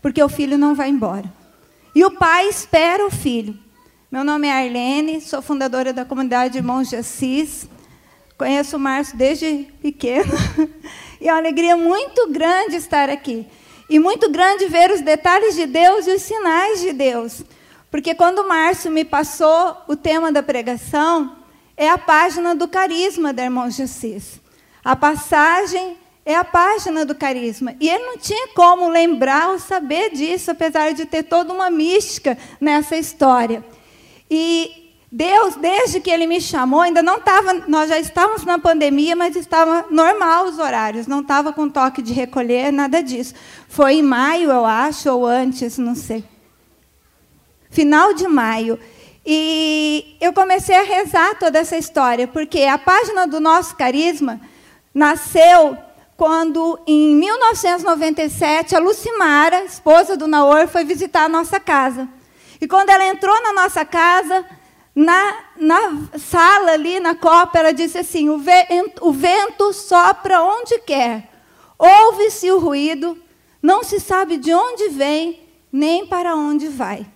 porque o filho não vai embora. E o pai espera o filho. Meu nome é Arlene, sou fundadora da comunidade Irmãos de Assis. Conheço o Márcio desde pequeno. E é uma alegria muito grande estar aqui. E muito grande ver os detalhes de Deus e os sinais de Deus. Porque quando o Márcio me passou o tema da pregação, é a página do carisma da Irmãos de Assis. A passagem é a página do carisma. E ele não tinha como lembrar ou saber disso, apesar de ter toda uma mística nessa história. E Deus, desde que ele me chamou, ainda não estava, nós já estávamos na pandemia, mas estava normal os horários, não estava com toque de recolher, nada disso. Foi em maio, eu acho, ou antes, não sei. Final de maio. E eu comecei a rezar toda essa história, porque a página do nosso carisma nasceu quando, em 1997, a Lucimara, esposa do Naor, foi visitar a nossa casa. E quando ela entrou na nossa casa, na, na sala ali, na copa, ela disse assim: o o vento sopra onde quer, ouve-se o ruído, não se sabe de onde vem, nem para onde vai.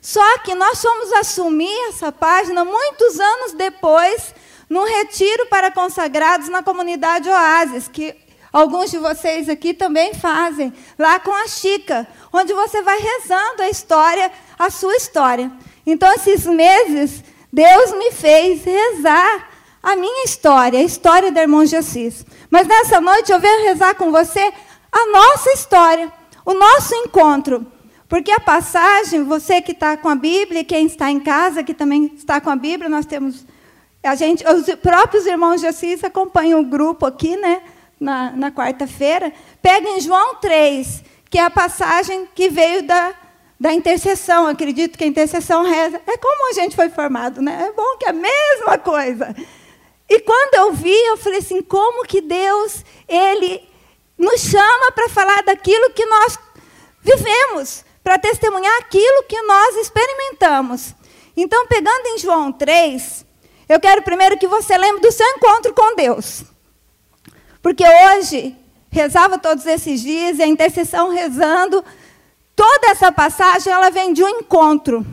Só que nós fomos assumir essa página muitos anos depois, num retiro para consagrados na comunidade Oasis, que Alguns de vocês aqui também fazem, lá com a Chica, onde você vai rezando a história, a sua história. Então, esses meses, Deus me fez rezar a minha história, a história da irmã Assis. Mas nessa noite eu venho rezar com você a nossa história, o nosso encontro. Porque a passagem, você que está com a Bíblia, quem está em casa, que também está com a Bíblia, nós temos. A gente, os próprios irmãos de Assis acompanham o grupo aqui, né? Na, na quarta-feira, pega em João 3, que é a passagem que veio da, da intercessão. Acredito que a intercessão reza. É como a gente foi formado, né? É bom que é a mesma coisa. E quando eu vi, eu falei assim: como que Deus, Ele nos chama para falar daquilo que nós vivemos, para testemunhar aquilo que nós experimentamos. Então, pegando em João 3, eu quero primeiro que você lembre do seu encontro com Deus. Porque hoje, rezava todos esses dias, e a intercessão rezando, toda essa passagem ela vem de um encontro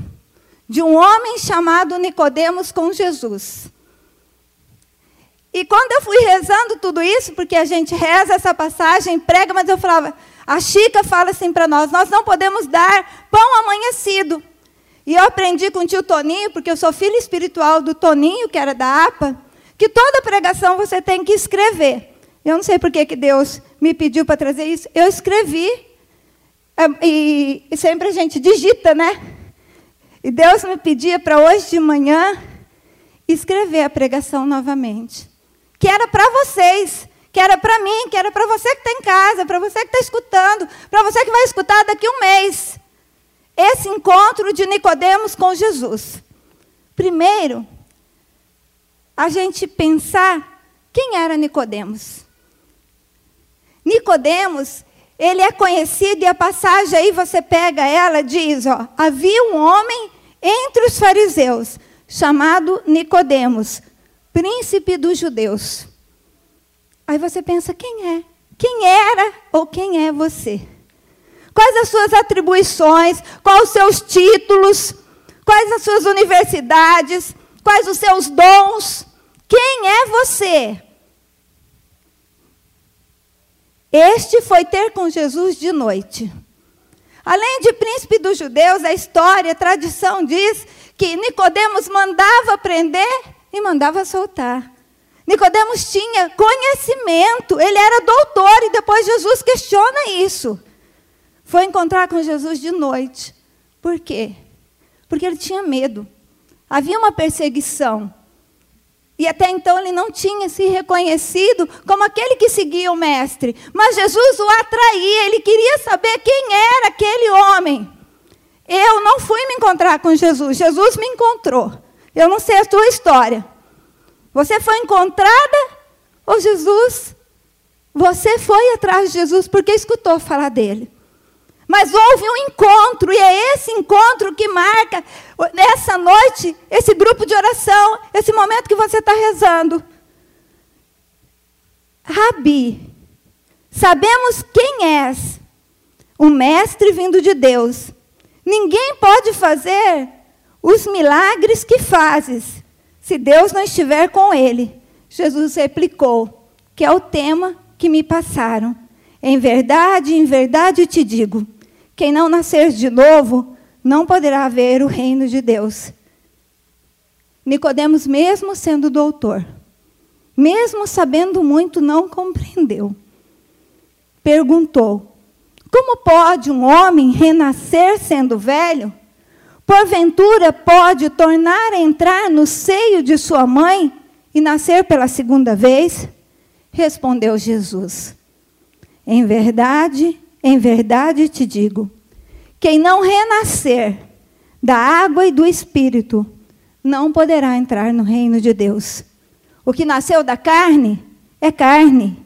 de um homem chamado Nicodemos com Jesus. E quando eu fui rezando tudo isso, porque a gente reza essa passagem, prega, mas eu falava, a Chica fala assim para nós: nós não podemos dar pão amanhecido. E eu aprendi com o tio Toninho, porque eu sou filha espiritual do Toninho, que era da APA, que toda pregação você tem que escrever. Eu não sei por que, Deus me pediu para trazer isso. Eu escrevi, é, e, e sempre a gente digita, né? E Deus me pedia para hoje de manhã escrever a pregação novamente. Que era para vocês, que era para mim, que era para você que está em casa, para você que está escutando, para você que vai escutar daqui um mês. Esse encontro de Nicodemos com Jesus. Primeiro, a gente pensar quem era Nicodemos. Nicodemos, ele é conhecido e a passagem aí você pega ela diz, ó, havia um homem entre os fariseus chamado Nicodemos, príncipe dos judeus. Aí você pensa quem é? Quem era ou quem é você? Quais as suas atribuições? Quais os seus títulos? Quais as suas universidades? Quais os seus dons? Quem é você? Este foi ter com Jesus de noite. Além de príncipe dos judeus, a história, a tradição diz que Nicodemos mandava prender e mandava soltar. Nicodemos tinha conhecimento, ele era doutor e depois Jesus questiona isso. Foi encontrar com Jesus de noite. Por quê? Porque ele tinha medo. Havia uma perseguição. E até então ele não tinha se reconhecido como aquele que seguia o Mestre. Mas Jesus o atraía, ele queria saber quem era aquele homem. Eu não fui me encontrar com Jesus, Jesus me encontrou. Eu não sei a sua história. Você foi encontrada ou Jesus? Você foi atrás de Jesus porque escutou falar dele. Mas houve um encontro, e é esse encontro que marca nessa noite, esse grupo de oração, esse momento que você está rezando. Rabi, sabemos quem és, um mestre vindo de Deus. Ninguém pode fazer os milagres que fazes se Deus não estiver com ele. Jesus replicou, que é o tema que me passaram. Em verdade, em verdade te digo: quem não nascer de novo não poderá ver o reino de Deus. Nicodemos, mesmo sendo doutor, mesmo sabendo muito, não compreendeu. Perguntou: Como pode um homem renascer sendo velho? Porventura pode tornar a entrar no seio de sua mãe e nascer pela segunda vez? Respondeu Jesus: Em verdade, em verdade te digo: quem não renascer da água e do espírito não poderá entrar no reino de Deus. O que nasceu da carne é carne,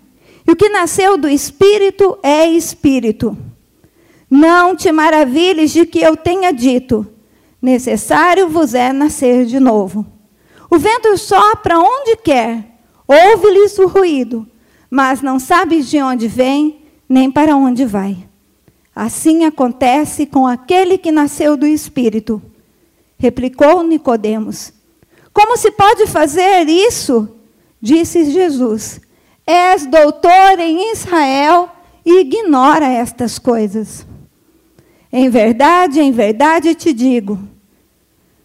e o que nasceu do espírito é espírito. Não te maravilhes de que eu tenha dito: necessário vos é nascer de novo. O vento sopra onde quer, ouve-lhes o ruído, mas não sabes de onde vem, nem para onde vai. Assim acontece com aquele que nasceu do espírito. Replicou Nicodemos: Como se pode fazer isso? Disse Jesus: És doutor em Israel e ignora estas coisas. Em verdade, em verdade te digo: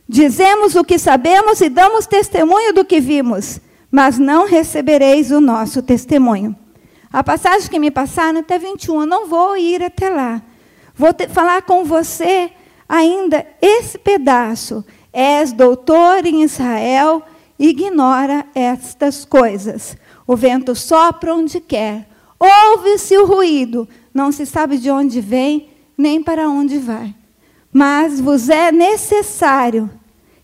dizemos o que sabemos e damos testemunho do que vimos, mas não recebereis o nosso testemunho. A passagem que me passaram até 21, eu não vou ir até lá. Vou falar com você ainda esse pedaço. És doutor em Israel, ignora estas coisas. O vento sopra onde quer, ouve-se o ruído, não se sabe de onde vem, nem para onde vai. Mas vos é necessário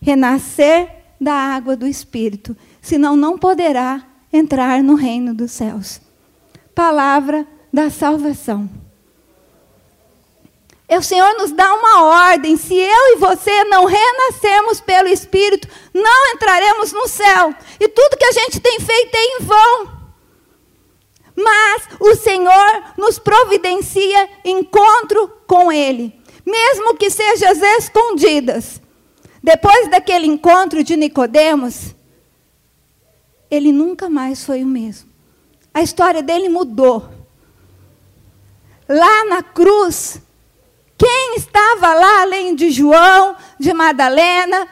renascer da água do Espírito, senão não poderá entrar no reino dos céus. Palavra da salvação. O Senhor nos dá uma ordem: se eu e você não renascermos pelo Espírito, não entraremos no céu. E tudo que a gente tem feito é em vão. Mas o Senhor nos providencia encontro com Ele, mesmo que seja às escondidas. Depois daquele encontro de Nicodemos, ele nunca mais foi o mesmo. A história dele mudou. Lá na cruz, quem estava lá além de João, de Madalena?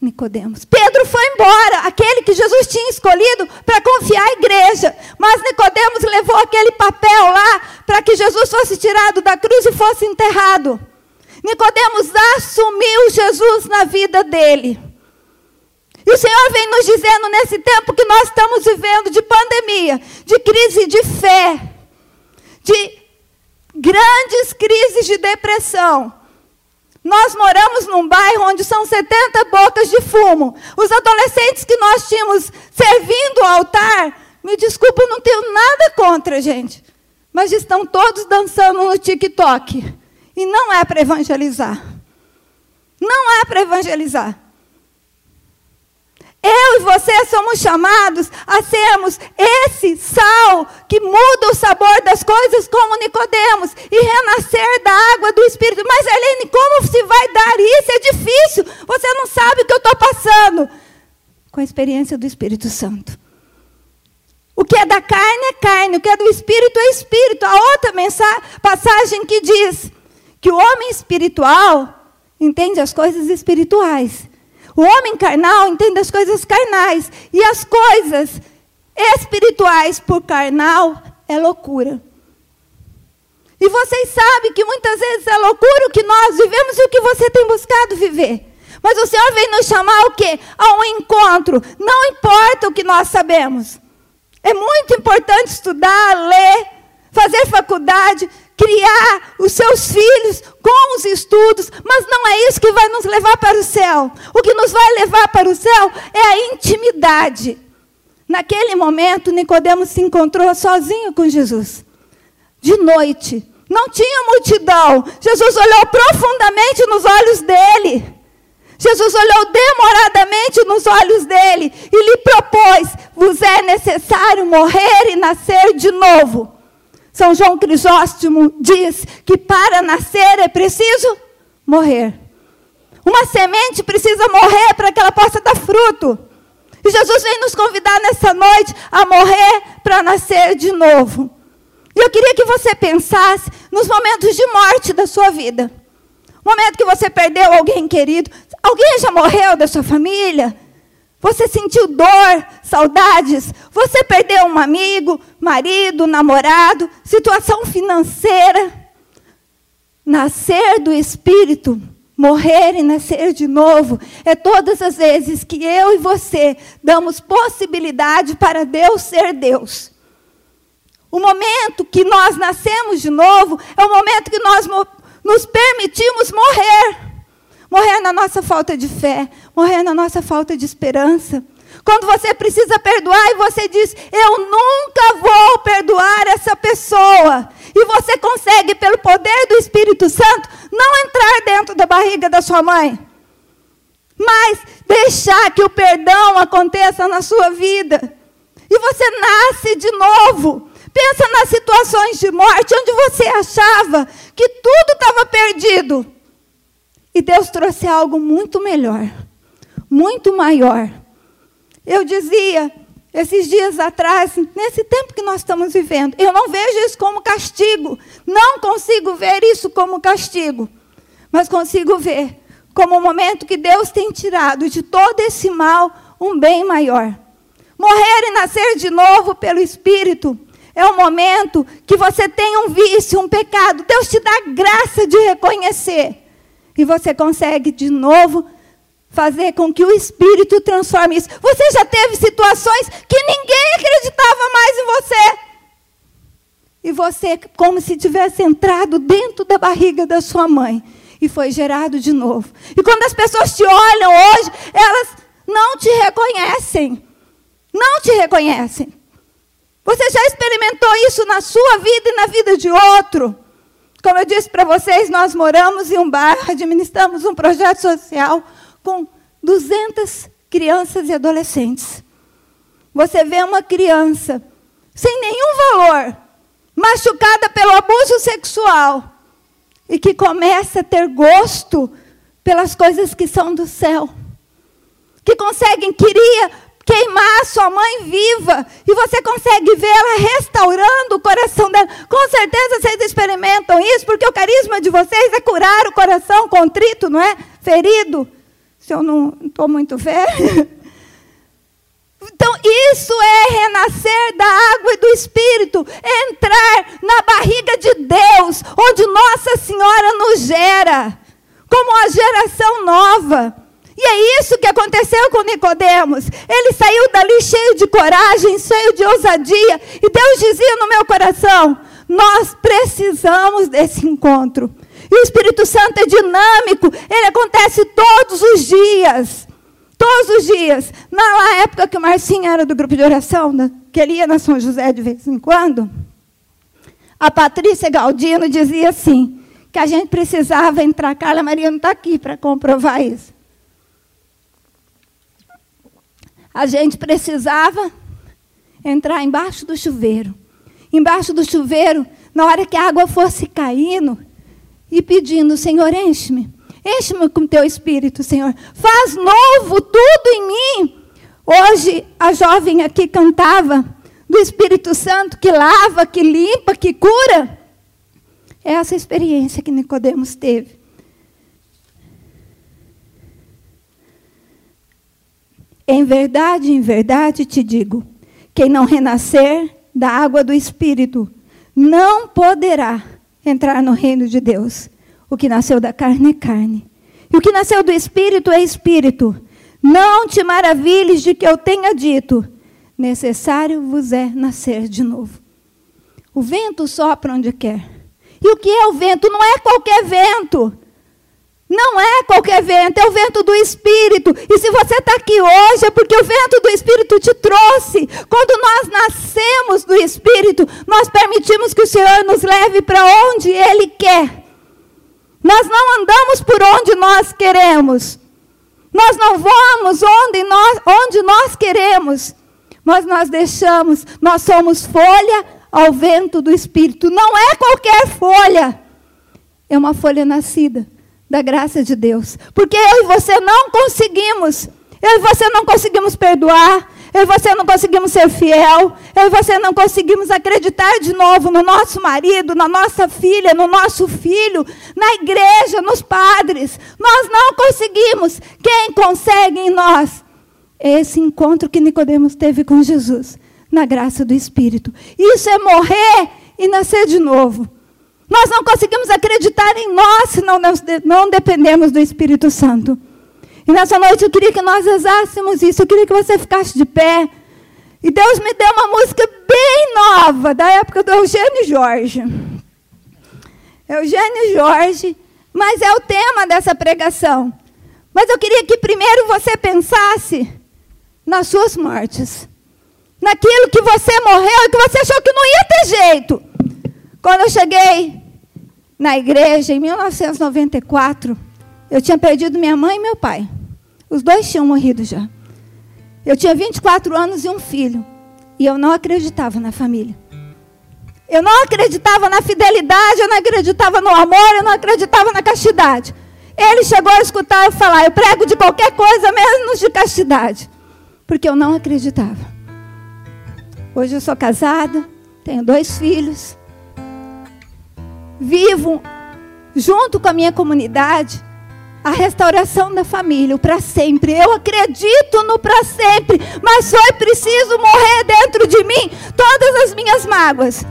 Nicodemos. Pedro foi embora, aquele que Jesus tinha escolhido para confiar à igreja. Mas Nicodemos levou aquele papel lá para que Jesus fosse tirado da cruz e fosse enterrado. Nicodemos assumiu Jesus na vida dele. E o Senhor vem nos dizendo nesse tempo que nós estamos vivendo de pandemia, de crise de fé, de grandes crises de depressão. Nós moramos num bairro onde são 70 bocas de fumo. Os adolescentes que nós tínhamos servindo o altar, me desculpa, não tenho nada contra, gente. Mas estão todos dançando no TikTok. E não é para evangelizar. Não é para evangelizar. Eu e você somos chamados a sermos esse sal que muda o sabor das coisas como Nicodemos e renascer da água do Espírito. Mas Helene, como se vai dar isso? É difícil. Você não sabe o que eu estou passando. Com a experiência do Espírito Santo. O que é da carne é carne, o que é do Espírito é Espírito. A outra passagem que diz que o homem espiritual entende as coisas espirituais o homem carnal entende as coisas carnais. E as coisas espirituais por carnal é loucura. E vocês sabem que muitas vezes é loucura o que nós vivemos e o que você tem buscado viver. Mas o Senhor vem nos chamar o quê? A um encontro. Não importa o que nós sabemos. É muito importante estudar, ler, fazer faculdade, criar os seus filhos com os estudos, mas não é isso que vai nos levar para o céu. O que nos vai levar para o céu é a intimidade. Naquele momento, Nicodemos se encontrou sozinho com Jesus. De noite, não tinha multidão. Jesus olhou profundamente nos olhos dele. Jesus olhou demoradamente nos olhos dele e lhe propôs: vos é necessário morrer e nascer de novo. São João Crisóstomo diz que para nascer é preciso morrer. Uma semente precisa morrer para que ela possa dar fruto. E Jesus vem nos convidar nessa noite a morrer para nascer de novo. E eu queria que você pensasse nos momentos de morte da sua vida. Momento que você perdeu alguém querido. Alguém já morreu da sua família? Você sentiu dor, saudades? Você perdeu um amigo, marido, namorado, situação financeira? Nascer do Espírito morrer e nascer de novo, é todas as vezes que eu e você damos possibilidade para Deus ser Deus. O momento que nós nascemos de novo é o momento que nós nos permitimos morrer. Morrer na nossa falta de fé, morrer na nossa falta de esperança. Quando você precisa perdoar e você diz: Eu nunca vou perdoar essa pessoa. E você consegue, pelo poder do Espírito Santo, não entrar dentro da barriga da sua mãe, mas deixar que o perdão aconteça na sua vida. E você nasce de novo. Pensa nas situações de morte onde você achava que tudo estava perdido. E Deus trouxe algo muito melhor, muito maior. Eu dizia esses dias atrás, nesse tempo que nós estamos vivendo, eu não vejo isso como castigo. Não consigo ver isso como castigo. Mas consigo ver como um momento que Deus tem tirado de todo esse mal um bem maior. Morrer e nascer de novo pelo Espírito é o momento que você tem um vício, um pecado. Deus te dá graça de reconhecer. E você consegue de novo fazer com que o Espírito transforme isso. Você já teve situações que ninguém acreditava mais em você. E você, como se tivesse entrado dentro da barriga da sua mãe e foi gerado de novo. E quando as pessoas te olham hoje, elas não te reconhecem. Não te reconhecem. Você já experimentou isso na sua vida e na vida de outro? Como eu disse para vocês, nós moramos em um bairro, administramos um projeto social com 200 crianças e adolescentes. Você vê uma criança sem nenhum valor, machucada pelo abuso sexual, e que começa a ter gosto pelas coisas que são do céu, que conseguem, queria queimar a sua mãe viva, e você consegue ver ela restaurando o coração dela. Com certeza vocês experimentam isso, porque o carisma de vocês é curar o coração contrito, não é? Ferido se eu não estou muito velha. Então, isso é renascer da água e do Espírito, entrar na barriga de Deus, onde Nossa Senhora nos gera, como uma geração nova. E é isso que aconteceu com Nicodemos. Ele saiu dali cheio de coragem, cheio de ousadia, e Deus dizia no meu coração: nós precisamos desse encontro. E o Espírito Santo é dinâmico, ele acontece todos os dias. Todos os dias. Na época que o Marcinho era do grupo de oração, né, que ele ia na São José de vez em quando, a Patrícia Galdino dizia assim, que a gente precisava entrar. Carla Maria não está aqui para comprovar isso. A gente precisava entrar embaixo do chuveiro. Embaixo do chuveiro, na hora que a água fosse caindo, e pedindo: Senhor, enche-me. Enche-me com teu espírito, Senhor. Faz novo tudo em mim. Hoje, a jovem aqui cantava do Espírito Santo que lava, que limpa, que cura. É essa experiência que Nicodemos teve. Em verdade, em verdade te digo: quem não renascer da água do Espírito não poderá entrar no reino de Deus. O que nasceu da carne é carne. E o que nasceu do espírito é espírito. Não te maravilhes de que eu tenha dito: necessário vos é nascer de novo. O vento sopra onde quer. E o que é o vento? Não é qualquer vento. Não é qualquer vento, é o vento do Espírito. E se você está aqui hoje, é porque o vento do Espírito te trouxe. Quando nós nascemos do Espírito, nós permitimos que o Senhor nos leve para onde Ele quer. Nós não andamos por onde nós queremos. Nós não vamos onde nós, onde nós queremos. Mas nós deixamos, nós somos folha ao vento do Espírito. Não é qualquer folha, é uma folha nascida da graça de Deus. Porque eu e você não conseguimos, eu e você não conseguimos perdoar, eu e você não conseguimos ser fiel, eu e você não conseguimos acreditar de novo no nosso marido, na nossa filha, no nosso filho, na igreja, nos padres. Nós não conseguimos. Quem consegue em nós? Esse encontro que Nicodemos teve com Jesus, na graça do Espírito. Isso é morrer e nascer de novo. Nós não conseguimos acreditar em nós se não, não dependemos do Espírito Santo. E nessa noite eu queria que nós rezássemos isso. Eu queria que você ficasse de pé. E Deus me deu uma música bem nova, da época do Eugênio Jorge. Eugênio Jorge, mas é o tema dessa pregação. Mas eu queria que primeiro você pensasse nas suas mortes. Naquilo que você morreu e que você achou que não ia ter jeito. Quando eu cheguei na igreja em 1994, eu tinha perdido minha mãe e meu pai. Os dois tinham morrido já. Eu tinha 24 anos e um filho. E eu não acreditava na família. Eu não acreditava na fidelidade, eu não acreditava no amor, eu não acreditava na castidade. Ele chegou a escutar eu falar: eu prego de qualquer coisa, menos de castidade. Porque eu não acreditava. Hoje eu sou casada, tenho dois filhos vivo junto com a minha comunidade a restauração da família, o para sempre. Eu acredito no para sempre, mas foi preciso morrer dentro de mim todas as minhas mágoas,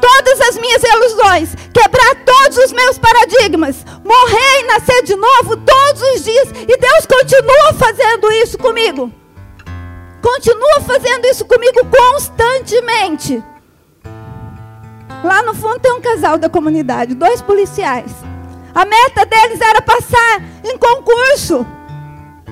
todas as minhas ilusões, quebrar todos os meus paradigmas, morrer e nascer de novo todos os dias. E Deus continua fazendo isso comigo. Continua fazendo isso comigo constantemente. Lá no fundo tem um casal da comunidade, dois policiais. A meta deles era passar em concurso.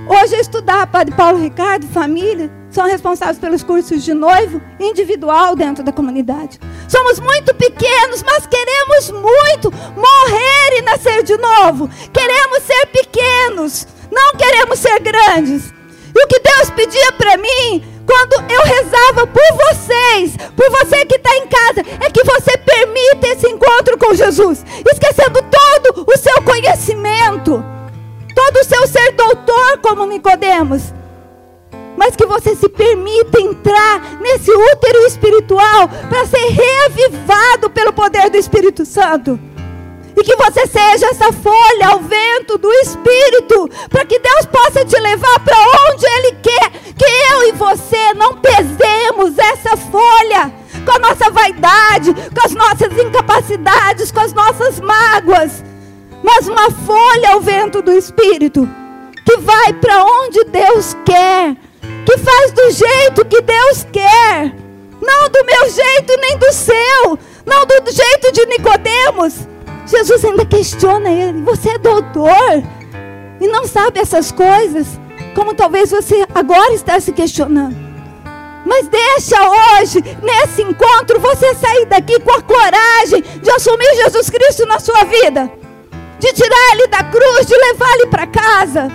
Hoje estudar Padre Paulo Ricardo, família, são responsáveis pelos cursos de noivo individual dentro da comunidade. Somos muito pequenos, mas queremos muito morrer e nascer de novo. Queremos ser pequenos, não queremos ser grandes. E o que Deus pedia para mim quando eu rezava por vocês, por você que está em casa, é que você permita esse encontro com Jesus, esquecendo todo o seu conhecimento, todo o seu ser doutor, como Nicodemos, mas que você se permita entrar nesse útero espiritual para ser reavivado pelo poder do Espírito Santo. E que você seja essa folha ao vento do Espírito, para que Deus possa te levar para onde Ele quer. Que eu e você não pesemos essa folha com a nossa vaidade, com as nossas incapacidades, com as nossas mágoas, mas uma folha ao vento do Espírito, que vai para onde Deus quer, que faz do jeito que Deus quer, não do meu jeito nem do seu, não do jeito de Nicodemos Jesus ainda questiona ele: Você é doutor e não sabe essas coisas? Como talvez você agora está se questionando. Mas deixa hoje, nesse encontro, você sair daqui com a coragem de assumir Jesus Cristo na sua vida, de tirar ele da cruz, de levar ele para casa,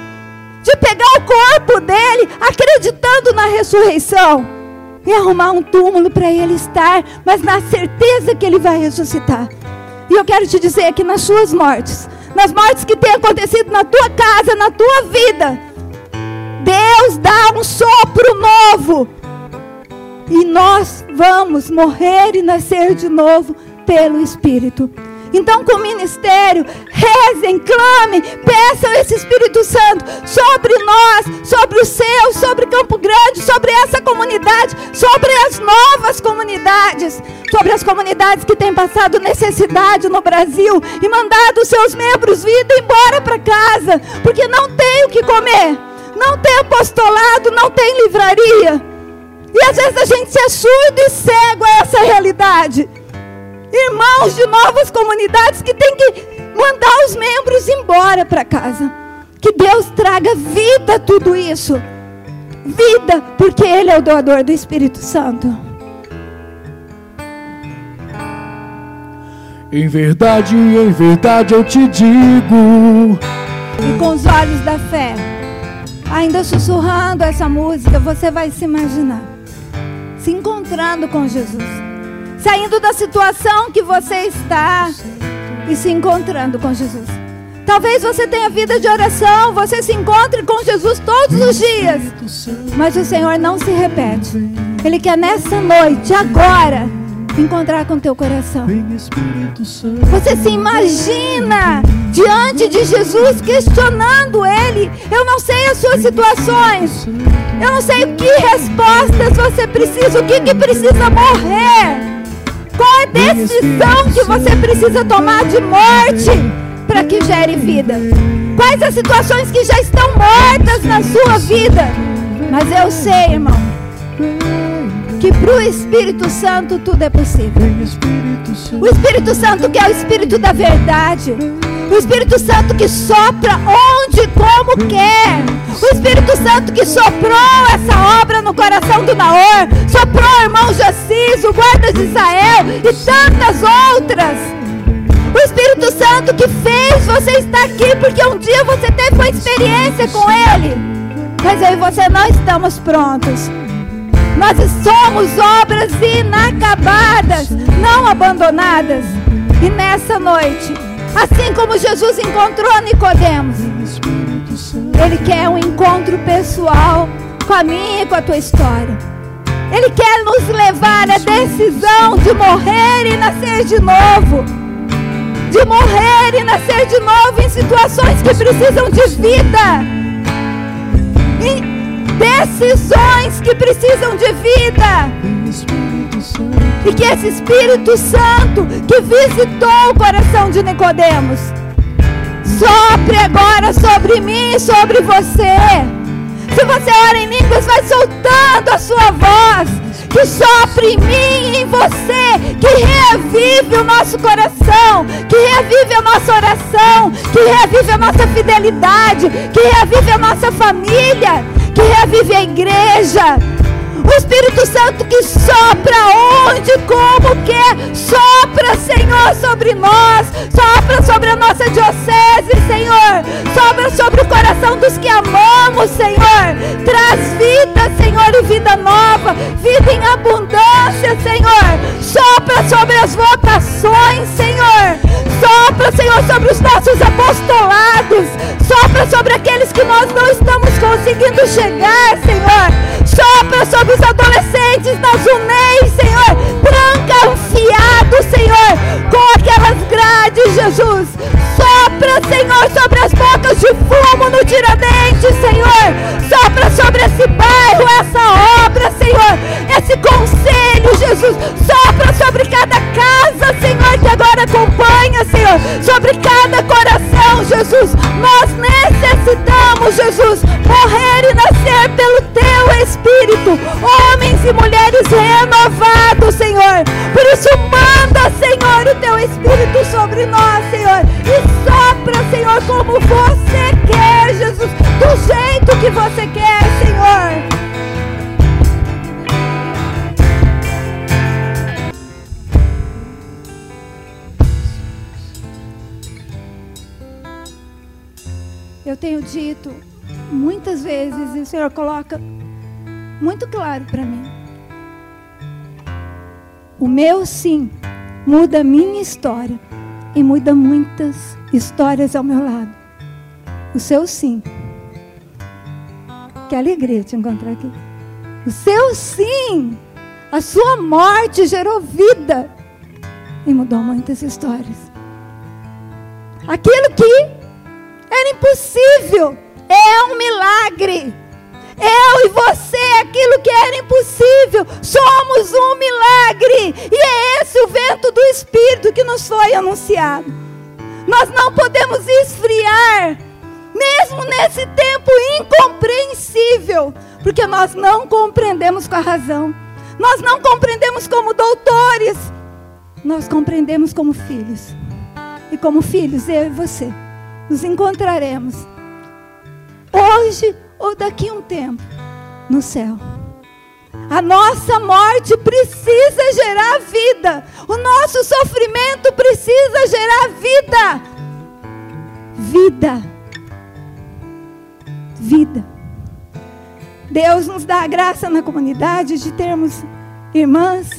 de pegar o corpo dele, acreditando na ressurreição, e arrumar um túmulo para ele estar, mas na certeza que ele vai ressuscitar. E eu quero te dizer que nas suas mortes, nas mortes que têm acontecido na tua casa, na tua vida, Deus dá um sopro novo. E nós vamos morrer e nascer de novo pelo Espírito. Então, com o ministério, rezem, clamem, peçam esse Espírito Santo sobre nós, sobre o seu, sobre Campo Grande, sobre essa comunidade, sobre as novas comunidades, sobre as comunidades que têm passado necessidade no Brasil e mandado seus membros vir embora para casa, porque não tem o que comer, não tem apostolado, não tem livraria. E às vezes a gente se é surdo e cego a essa realidade irmãos de novas comunidades que tem que mandar os membros embora para casa. Que Deus traga vida a tudo isso. Vida, porque Ele é o doador do Espírito Santo. Em verdade, em verdade eu te digo. E com os olhos da fé, ainda sussurrando essa música, você vai se imaginar se encontrando com Jesus saindo da situação que você está e se encontrando com Jesus. Talvez você tenha vida de oração, você se encontre com Jesus todos os dias, mas o Senhor não se repete. Ele quer nessa noite, agora, encontrar com teu coração. Você se imagina diante de Jesus questionando ele. Eu não sei as suas situações. Eu não sei que respostas você precisa, o que, que precisa morrer. Qual é a decisão que você precisa tomar de morte para que gere vida? Quais as situações que já estão mortas na sua vida? Mas eu sei, irmão, que para o Espírito Santo tudo é possível. O Espírito Santo que é o Espírito da verdade. O Espírito Santo que sopra onde e como quer. O Espírito Santo que soprou essa obra no coração do Naor. Soprou o irmão Jacis, o guarda de Israel e tantas outras. O Espírito Santo que fez você estar aqui porque um dia você teve uma experiência com Ele. Mas eu e você não estamos prontos. Nós somos obras inacabadas, não abandonadas. E nessa noite, assim como Jesus encontrou Nicodemos, ele quer um encontro pessoal com a minha e com a tua história. Ele quer nos levar à decisão de morrer e nascer de novo. De morrer e nascer de novo em situações que precisam de vida. Decisões que precisam de vida. E que esse Espírito Santo que visitou o coração de Nicodemos sopre agora sobre mim e sobre você. Se você ora em línguas, vai soltando a sua voz. Que sopre em mim e em você. Que revive o nosso coração. Que revive a nossa oração. Que revive a nossa fidelidade. Que revive a nossa família. Que revive a igreja. O Espírito Santo que sopra onde, como quer, sopra, Senhor, sobre nós, sopra sobre a nossa diocese, Senhor, sopra sobre o coração dos que amamos, Senhor, traz vida, Senhor, e vida nova, vida em abundância, Senhor, sopra dito muitas vezes, e o Senhor coloca muito claro para mim. O meu sim muda a minha história e muda muitas histórias ao meu lado. O seu sim. Que alegria te encontrar aqui. O seu sim, a sua morte gerou vida e mudou muitas histórias. Aquilo que era impossível. É um milagre. Eu e você, aquilo que era impossível, somos um milagre. E é esse o vento do Espírito que nos foi anunciado. Nós não podemos esfriar, mesmo nesse tempo incompreensível, porque nós não compreendemos com a razão. Nós não compreendemos como doutores, nós compreendemos como filhos. E como filhos, eu e você nos encontraremos hoje ou daqui a um tempo no céu. A nossa morte precisa gerar vida. O nosso sofrimento precisa gerar vida. Vida. Vida. Deus nos dá a graça na comunidade de termos irmãs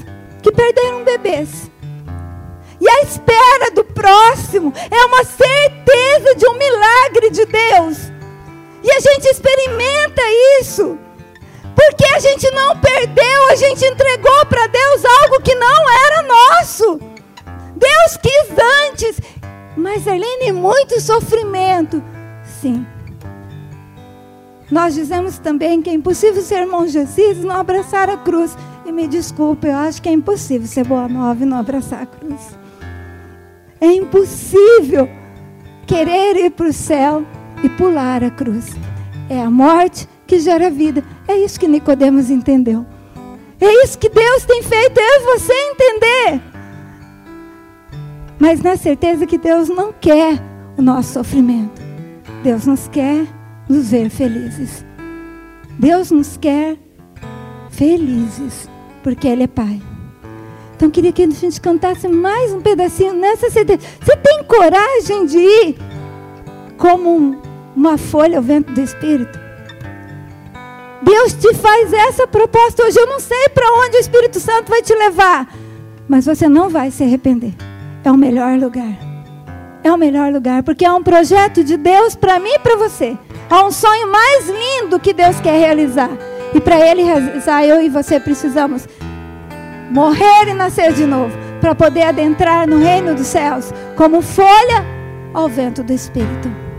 que perderam bebês. E a espera do próximo é uma certeza de um milagre de Deus. E a gente experimenta isso. Porque a gente não perdeu, a gente entregou para Deus algo que não era nosso. Deus quis antes. Mas, Arlene, muito sofrimento. Sim. Nós dizemos também que é impossível ser irmão Jesus e não abraçar a cruz. E me desculpe, eu acho que é impossível ser boa nova e não abraçar a cruz. É impossível querer ir para o céu e pular a cruz. É a morte que gera vida. É isso que Nicodemos entendeu. É isso que Deus tem feito eu e você entender. Mas na certeza que Deus não quer o nosso sofrimento. Deus nos quer nos ver felizes. Deus nos quer felizes, porque Ele é Pai. Então queria que a gente cantasse mais um pedacinho nessa CD. Você tem coragem de ir como uma folha ao vento do Espírito? Deus te faz essa proposta hoje. Eu não sei para onde o Espírito Santo vai te levar, mas você não vai se arrepender. É o melhor lugar. É o melhor lugar, porque é um projeto de Deus para mim e para você. É um sonho mais lindo que Deus quer realizar. E para Ele realizar, eu e você precisamos morrer e nascer de novo, para poder adentrar no reino dos céus como folha ao vento do Espírito.